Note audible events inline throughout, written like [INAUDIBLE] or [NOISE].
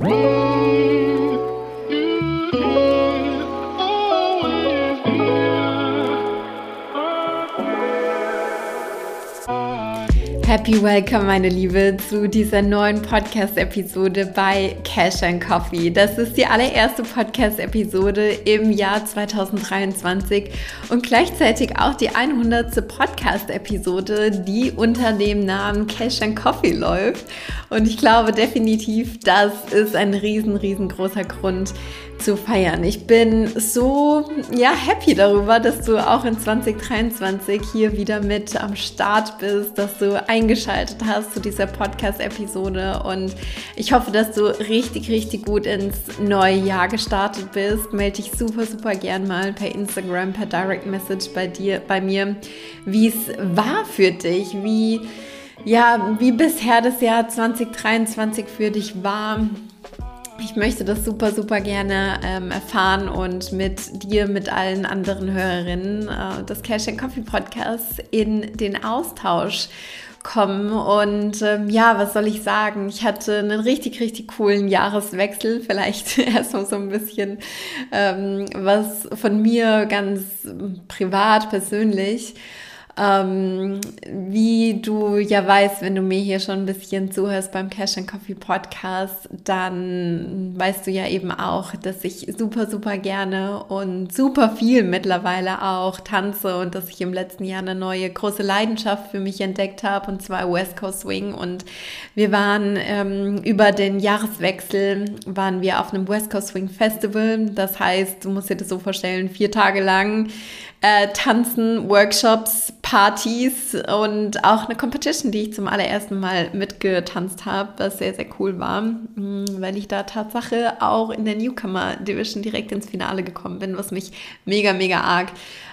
Whoa! Happy Welcome, meine Liebe, zu dieser neuen Podcast-Episode bei Cash and Coffee. Das ist die allererste Podcast-Episode im Jahr 2023 und gleichzeitig auch die 100. Podcast-Episode, die unter dem Namen Cash and Coffee läuft. Und ich glaube definitiv, das ist ein riesen, riesengroßer Grund, zu feiern. Ich bin so ja happy darüber, dass du auch in 2023 hier wieder mit am Start bist, dass du eingeschaltet hast zu dieser Podcast-Episode und ich hoffe, dass du richtig, richtig gut ins neue Jahr gestartet bist. Melde dich super, super gern mal per Instagram, per Direct Message bei dir, bei mir, wie es war für dich, wie ja, wie bisher das Jahr 2023 für dich war ich möchte das super, super gerne ähm, erfahren und mit dir, mit allen anderen Hörerinnen äh, des Cash and Coffee Podcasts in den Austausch kommen. Und ähm, ja, was soll ich sagen? Ich hatte einen richtig, richtig coolen Jahreswechsel. [LAUGHS] Vielleicht erstmal so ein bisschen ähm, was von mir ganz privat, persönlich. Ähm, wie du ja weißt, wenn du mir hier schon ein bisschen zuhörst beim Cash and Coffee Podcast, dann weißt du ja eben auch, dass ich super, super gerne und super viel mittlerweile auch tanze und dass ich im letzten Jahr eine neue große Leidenschaft für mich entdeckt habe und zwar West Coast Swing und wir waren ähm, über den Jahreswechsel waren wir auf einem West Coast Swing Festival. Das heißt, du musst dir das so vorstellen, vier Tage lang äh, Tanzen, Workshops, Partys und auch eine Competition, die ich zum allerersten Mal mitgetanzt habe, was sehr, sehr cool war, mm, weil ich da Tatsache auch in der Newcomer Division direkt ins Finale gekommen bin, was mich mega, mega arg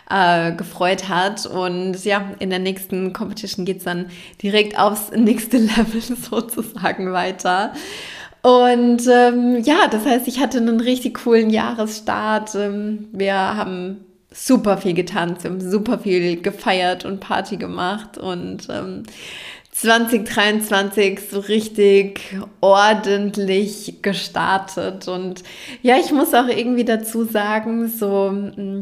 äh, gefreut hat. Und ja, in der nächsten Competition geht es dann direkt aufs nächste [LAUGHS] Level sozusagen weiter. Und ähm, ja, das heißt, ich hatte einen richtig coolen Jahresstart. Ähm, wir haben super viel getanzt, wir haben super viel gefeiert und Party gemacht und ähm, 2023 so richtig ordentlich gestartet. Und ja, ich muss auch irgendwie dazu sagen, so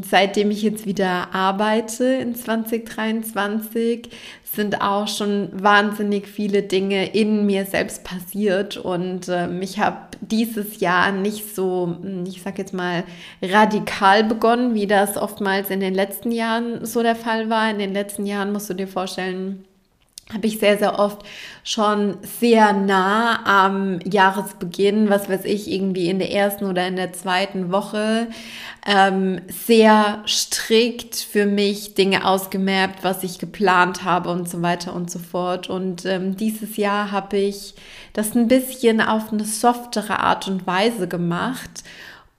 seitdem ich jetzt wieder arbeite in 2023, sind auch schon wahnsinnig viele Dinge in mir selbst passiert. Und ähm, ich habe dieses Jahr nicht so, ich sag jetzt mal, radikal begonnen, wie das oftmals in den letzten Jahren so der Fall war. In den letzten Jahren musst du dir vorstellen, habe ich sehr, sehr oft schon sehr nah am Jahresbeginn, was weiß ich, irgendwie in der ersten oder in der zweiten Woche, ähm, sehr strikt für mich Dinge ausgemappt, was ich geplant habe und so weiter und so fort. Und ähm, dieses Jahr habe ich das ein bisschen auf eine softere Art und Weise gemacht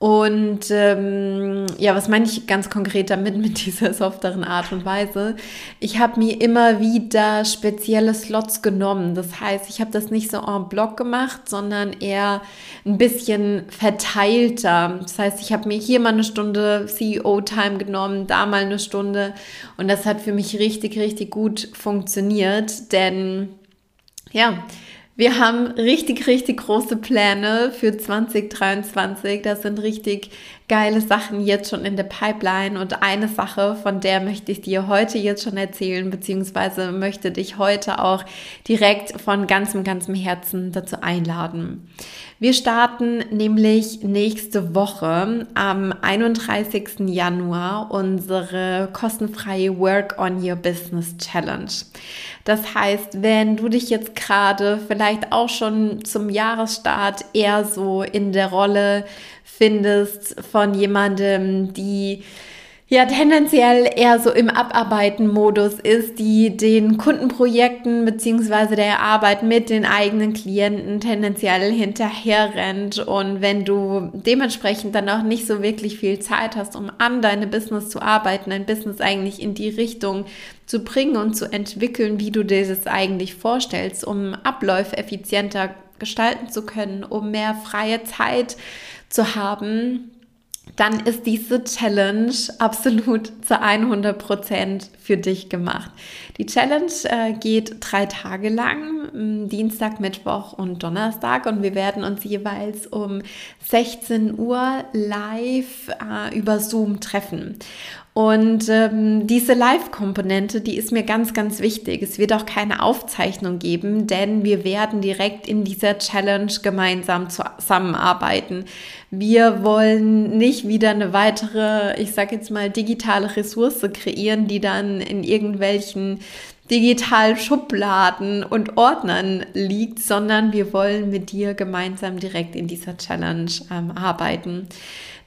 und ähm, ja, was meine ich ganz konkret damit mit dieser softeren Art und Weise? Ich habe mir immer wieder spezielle Slots genommen. Das heißt, ich habe das nicht so en bloc gemacht, sondern eher ein bisschen verteilter. Das heißt, ich habe mir hier mal eine Stunde CEO-Time genommen, da mal eine Stunde. Und das hat für mich richtig, richtig gut funktioniert, denn ja, wir haben richtig, richtig große Pläne für 2023. Das sind richtig geile Sachen jetzt schon in der Pipeline. Und eine Sache, von der möchte ich dir heute jetzt schon erzählen, beziehungsweise möchte dich heute auch direkt von ganzem, ganzem Herzen dazu einladen. Wir starten nämlich nächste Woche am 31. Januar unsere kostenfreie Work on Your Business Challenge. Das heißt, wenn du dich jetzt gerade vielleicht auch schon zum Jahresstart eher so in der Rolle findest von jemandem, die ja tendenziell eher so im Abarbeiten-Modus ist, die den Kundenprojekten beziehungsweise der Arbeit mit den eigenen Klienten tendenziell hinterher rennt. Und wenn du dementsprechend dann auch nicht so wirklich viel Zeit hast, um an deine Business zu arbeiten, dein Business eigentlich in die Richtung zu bringen und zu entwickeln, wie du dir das eigentlich vorstellst, um Abläufe effizienter gestalten zu können, um mehr freie Zeit zu haben, dann ist diese Challenge absolut zu 100 Prozent für dich gemacht. Die Challenge äh, geht drei Tage lang, Dienstag, Mittwoch und Donnerstag und wir werden uns jeweils um 16 Uhr live äh, über Zoom treffen. Und ähm, diese Live-Komponente, die ist mir ganz, ganz wichtig. Es wird auch keine Aufzeichnung geben, denn wir werden direkt in dieser Challenge gemeinsam zusammenarbeiten. Wir wollen nicht wieder eine weitere, ich sage jetzt mal, digitale Ressource kreieren, die dann in irgendwelchen digitalen Schubladen und Ordnern liegt, sondern wir wollen mit dir gemeinsam direkt in dieser Challenge ähm, arbeiten.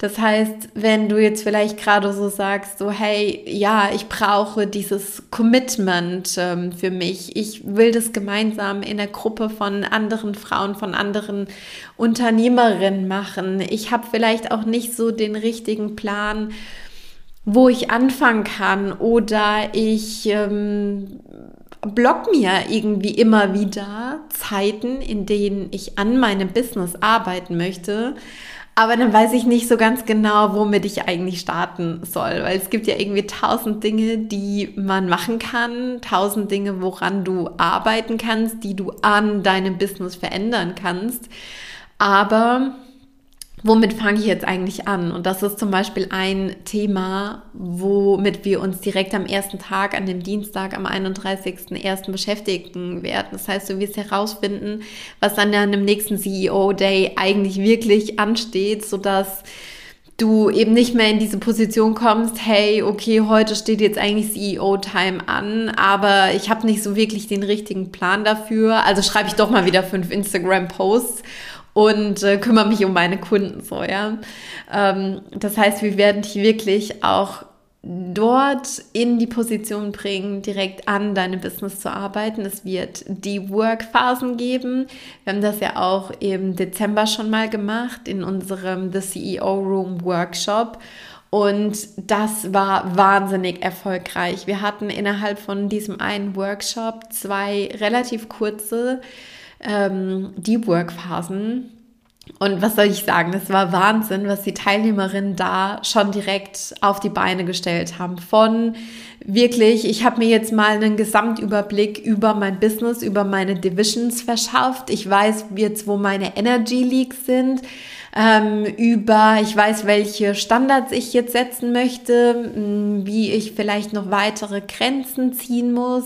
Das heißt, wenn du jetzt vielleicht gerade so sagst, so hey, ja, ich brauche dieses Commitment ähm, für mich. Ich will das gemeinsam in der Gruppe von anderen Frauen, von anderen Unternehmerinnen machen. Ich habe vielleicht auch nicht so den richtigen Plan, wo ich anfangen kann oder ich ähm, block mir irgendwie immer wieder Zeiten, in denen ich an meinem Business arbeiten möchte aber dann weiß ich nicht so ganz genau, womit ich eigentlich starten soll, weil es gibt ja irgendwie tausend Dinge, die man machen kann, tausend Dinge, woran du arbeiten kannst, die du an deinem Business verändern kannst. Aber womit fange ich jetzt eigentlich an? Und das ist zum Beispiel ein Thema, womit wir uns direkt am ersten Tag, an dem Dienstag, am 31.01. beschäftigen werden. Das heißt, du wirst herausfinden, was an einem nächsten CEO-Day eigentlich wirklich ansteht, sodass du eben nicht mehr in diese Position kommst, hey, okay, heute steht jetzt eigentlich CEO-Time an, aber ich habe nicht so wirklich den richtigen Plan dafür. Also schreibe ich doch mal wieder fünf Instagram-Posts und äh, kümmere mich um meine Kunden so, ja. Ähm, das heißt, wir werden dich wirklich auch dort in die Position bringen, direkt an deinem Business zu arbeiten. Es wird die Work-Phasen geben. Wir haben das ja auch im Dezember schon mal gemacht in unserem The CEO Room Workshop. Und das war wahnsinnig erfolgreich. Wir hatten innerhalb von diesem einen Workshop zwei relativ kurze ähm, Deep Work Phasen. Und was soll ich sagen? Es war Wahnsinn, was die Teilnehmerinnen da schon direkt auf die Beine gestellt haben. Von wirklich, ich habe mir jetzt mal einen Gesamtüberblick über mein Business, über meine Divisions verschafft. Ich weiß jetzt, wo meine Energy Leaks sind. Ähm, über, ich weiß, welche Standards ich jetzt setzen möchte, wie ich vielleicht noch weitere Grenzen ziehen muss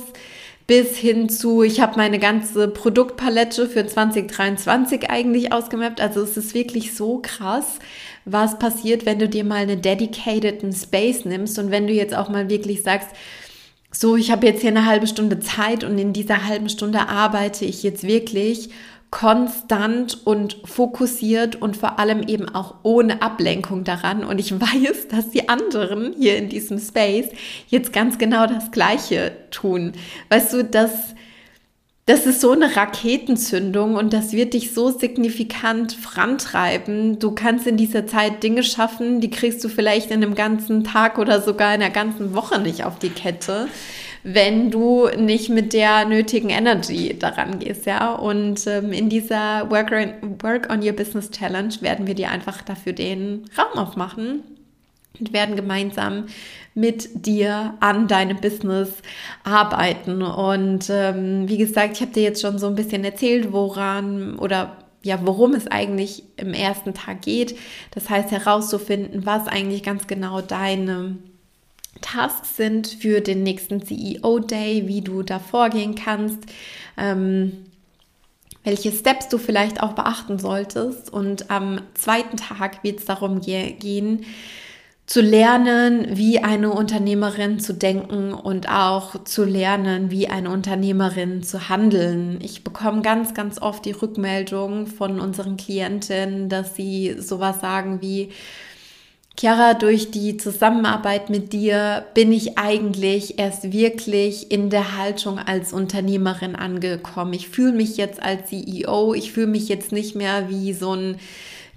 bis hin zu, ich habe meine ganze Produktpalette für 2023 eigentlich ausgemappt. Also es ist wirklich so krass, was passiert, wenn du dir mal einen dedicateden Space nimmst und wenn du jetzt auch mal wirklich sagst, so, ich habe jetzt hier eine halbe Stunde Zeit und in dieser halben Stunde arbeite ich jetzt wirklich konstant und fokussiert und vor allem eben auch ohne Ablenkung daran. Und ich [LAUGHS] weiß, dass die anderen hier in diesem Space jetzt ganz genau das Gleiche tun. Weißt du, das, das ist so eine Raketenzündung und das wird dich so signifikant vorantreiben. Du kannst in dieser Zeit Dinge schaffen, die kriegst du vielleicht in einem ganzen Tag oder sogar in einer ganzen Woche nicht auf die Kette wenn du nicht mit der nötigen Energy daran gehst, ja. Und ähm, in dieser Work, Work on Your Business Challenge werden wir dir einfach dafür den Raum aufmachen und werden gemeinsam mit dir an deinem Business arbeiten. Und ähm, wie gesagt, ich habe dir jetzt schon so ein bisschen erzählt, woran oder ja, worum es eigentlich im ersten Tag geht. Das heißt herauszufinden, was eigentlich ganz genau deine Tasks sind für den nächsten CEO-Day, wie du da vorgehen kannst, ähm, welche Steps du vielleicht auch beachten solltest. Und am zweiten Tag wird es darum gehen, zu lernen, wie eine Unternehmerin zu denken und auch zu lernen, wie eine Unternehmerin zu handeln. Ich bekomme ganz, ganz oft die Rückmeldung von unseren Klientinnen, dass sie sowas sagen wie, Chiara, durch die Zusammenarbeit mit dir bin ich eigentlich erst wirklich in der Haltung als Unternehmerin angekommen. Ich fühle mich jetzt als CEO, ich fühle mich jetzt nicht mehr wie so ein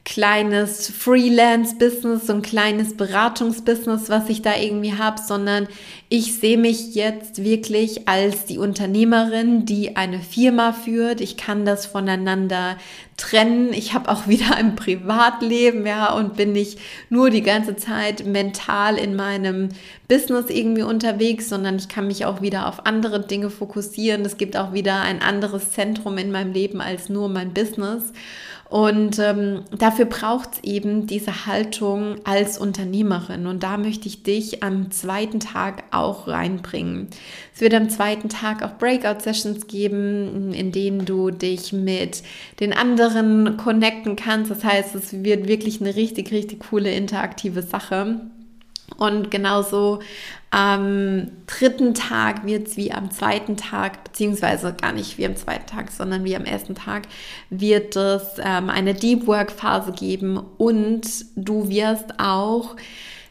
kleines Freelance-Business, so ein kleines Beratungsbusiness, was ich da irgendwie habe, sondern Ich sehe mich jetzt wirklich als die Unternehmerin, die eine Firma führt. Ich kann das voneinander trennen. Ich habe auch [LAUGHS] wieder ein Privatleben, ja, und bin nicht nur die ganze Zeit mental in meinem Business irgendwie unterwegs, sondern ich kann mich auch wieder auf andere Dinge fokussieren. Es gibt auch wieder ein anderes Zentrum in meinem Leben als nur mein Business. Und ähm, dafür braucht es eben diese Haltung als Unternehmerin. Und da möchte ich dich am zweiten Tag auch reinbringen. Es wird am zweiten Tag auch Breakout-Sessions geben, in denen du dich mit den anderen connecten kannst. Das heißt, es wird wirklich eine richtig, richtig coole interaktive Sache. Und genauso am dritten Tag wird es wie am zweiten Tag, beziehungsweise gar nicht wie am zweiten Tag, sondern wie am ersten Tag, wird es ähm, eine Deep Work Phase geben und du wirst auch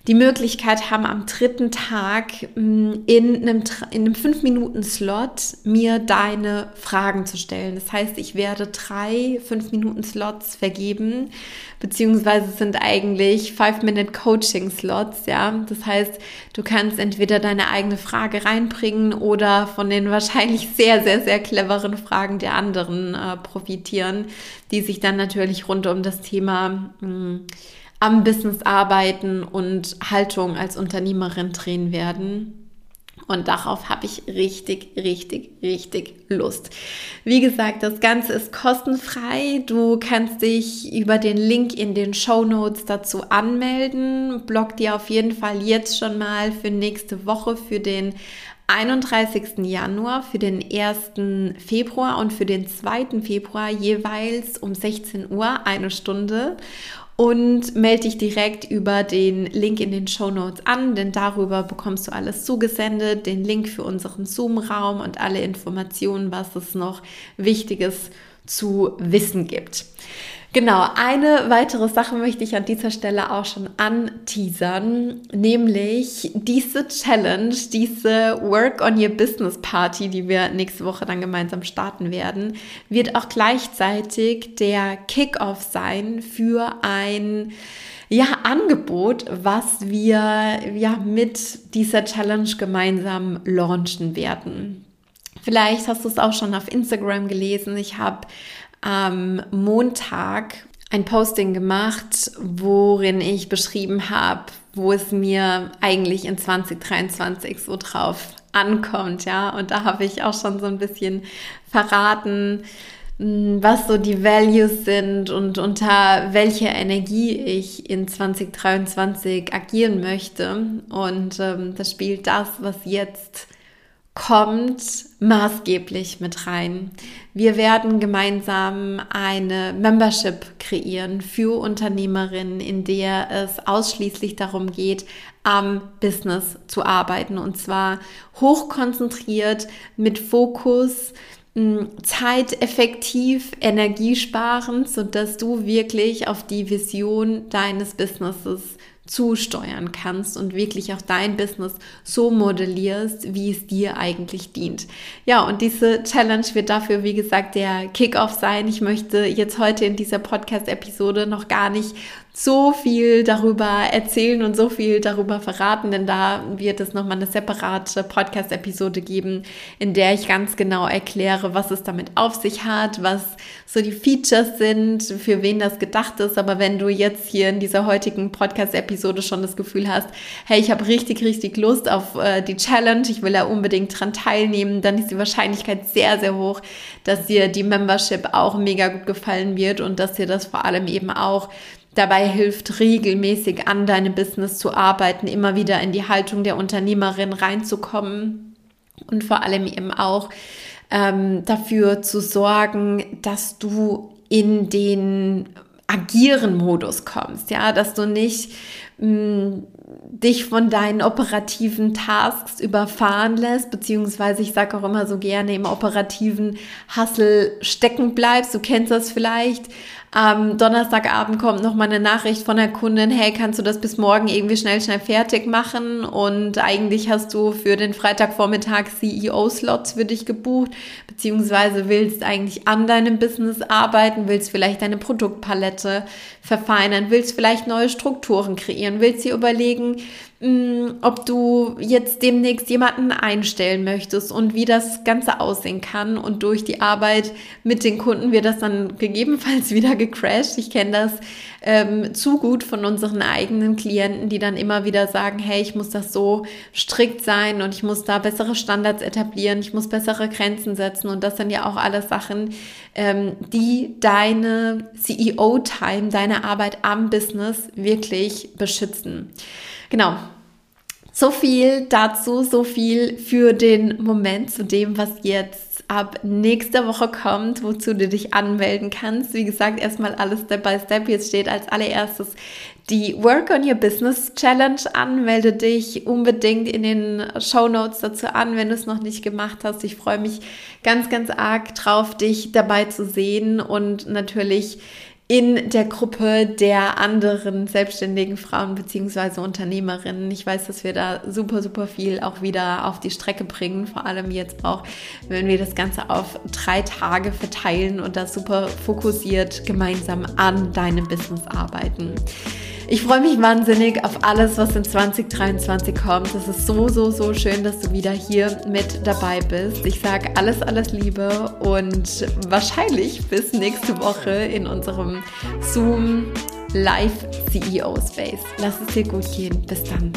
die Möglichkeit haben, am dritten Tag mm, in einem, in einem 5-Minuten-Slot mir deine Fragen zu stellen. Das heißt, ich werde drei 5-Minuten-Slots vergeben, beziehungsweise sind eigentlich 5-Minute-Coaching-Slots, ja. Das heißt, du kannst entweder deine eigene Frage reinbringen oder von den wahrscheinlich sehr, sehr, sehr cleveren Fragen der anderen äh, profitieren, die sich dann natürlich rund um das Thema mh, mm, am Business arbeiten und Haltung als Unternehmerin drehen werden. Und darauf habe ich richtig, richtig, richtig Lust. Wie gesagt, das Ganze ist kostenfrei. Du kannst dich über den Link in den Show Notes dazu anmelden. Blog dir auf jeden Fall jetzt schon mal für nächste Woche, für den 31. Januar, für den 1. Februar und für den 2. Februar jeweils um 16 Uhr eine Stunde und melde dich direkt über den Link in den Show Notes an, denn darüber bekommst du alles zugesendet, den Link für unseren Zoom-Raum und alle Informationen, was es noch Wichtiges zu wissen gibt. Genau, eine weitere Sache möchte ich an dieser Stelle auch schon anteasern, nämlich diese Challenge, diese Work on Your Business Party, die wir nächste Woche dann gemeinsam starten werden, wird auch gleichzeitig der Kickoff sein für ein ja, Angebot, was wir ja mit dieser Challenge gemeinsam launchen werden. Vielleicht hast du es auch schon auf Instagram gelesen. Ich habe am Montag ein Posting gemacht, worin ich beschrieben habe, wo es mir eigentlich in 2023 so drauf ankommt, ja. Und da habe ich auch schon so ein bisschen verraten, hm, was so die Values sind und unter welcher Energie ich in 2023 agieren möchte. Und ähm, das spielt das, was jetzt kommt maßgeblich mit rein. Wir werden gemeinsam eine Membership kreieren für Unternehmerinnen, in der es ausschließlich darum geht, am Business zu arbeiten und zwar hochkonzentriert mit Fokus, zeiteffektiv, energiesparend, sodass du wirklich auf die Vision deines Businesses zusteuern kannst und wirklich auch dein Business so modellierst, wie es dir eigentlich dient. Ja, und diese Challenge wird dafür, wie gesagt, der Kickoff sein. Ich möchte jetzt heute in dieser Podcast-Episode noch gar nicht so viel darüber erzählen und so viel darüber verraten, denn da wird es nochmal eine separate Podcast-Episode geben, in der ich ganz genau erkläre, was es damit auf sich hat, was so die Features sind, für wen das gedacht ist. Aber wenn du jetzt hier in dieser heutigen Podcast-Episode schon das Gefühl hast, hey, ich habe richtig, richtig Lust auf äh, die Challenge, ich will da unbedingt dran teilnehmen, dann ist die Wahrscheinlichkeit sehr, sehr hoch, dass dir die Membership auch mega gut gefallen wird und dass dir das vor allem eben auch dabei hilft, regelmäßig an deinem Business zu arbeiten, immer wieder in die Haltung der Unternehmerin reinzukommen und vor allem eben auch ähm, dafür zu sorgen, dass du in den Agieren-Modus kommst, ja, dass du nicht mh, mm, dich von deinen operativen Tasks überfahren lässt, beziehungsweise ich sage auch immer so gerne im operativen Hustle stecken bleibst. Du kennst das vielleicht, am Donnerstagabend kommt noch mal eine Nachricht von der Kundin, hey, kannst du das bis morgen irgendwie schnell, schnell fertig machen? Und eigentlich hast du für den Freitagvormittag CEO-Slots für dich gebucht, beziehungsweise willst eigentlich an deinem Business arbeiten, willst vielleicht deine Produktpalette verfeinern, willst vielleicht neue Strukturen kreieren, willst dir überlegen, ob du jetzt demnächst jemanden einstellen möchtest und wie das Ganze aussehen kann. Und durch die Arbeit mit den Kunden wird das dann gegebenenfalls [LAUGHS] wieder gecrashed. Ich kenne das ähm, zu gut von unseren eigenen Klienten, die dann immer wieder sagen, hey, ich muss das so strikt sein und ich muss da bessere Standards etablieren, ich muss bessere Grenzen setzen. Und das sind ja auch alles Sachen, ähm, die deine CEO-Time, deine Arbeit am Business wirklich beschützen. Genau. So viel dazu, so viel für den Moment zu dem, was jetzt ab nächster Woche kommt, wozu du dich anmelden kannst. Wie gesagt, erstmal alles Step by Step. Jetzt steht als allererstes die Work on Your Business Challenge an. Melde dich unbedingt in den Show Notes dazu an, wenn du es noch nicht gemacht hast. Ich freue mich ganz, ganz arg drauf, dich dabei zu sehen und natürlich in der Gruppe der anderen selbstständigen Frauen beziehungsweise Unternehmerinnen. Ich weiß, dass wir da super, super viel auch wieder auf die Strecke bringen, vor allem jetzt auch, wenn wir das Ganze auf drei Tage verteilen und das super fokussiert gemeinsam an deinem Business arbeiten. Ich freue mich wahnsinnig auf alles, was in 2023 kommt. Es ist so, so, so schön, dass du wieder hier mit dabei bist. Ich sage alles, alles Liebe und wahrscheinlich bis nächste Woche in unserem Zoom Live CEO Space. Lass es dir gut gehen. Bis dann.